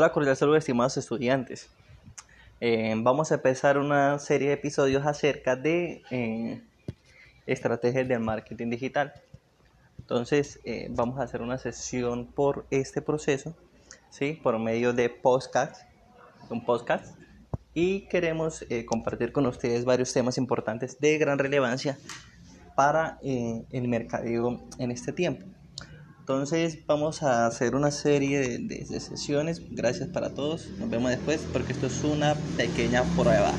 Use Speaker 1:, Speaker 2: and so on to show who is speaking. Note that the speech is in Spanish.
Speaker 1: Hola, cordial saludos, estimados estudiantes. Eh, vamos a empezar una serie de episodios acerca de eh, estrategias de marketing digital. Entonces, eh, vamos a hacer una sesión por este proceso, ¿sí? por medio de podcast, un podcast, y queremos compartir con ustedes varios temas importantes de gran relevancia para el mercadeo en este tiempo. Entonces vamos a hacer una serie de, sesiones. Gracias para todos. Nos vemos después porque esto es una pequeña prueba.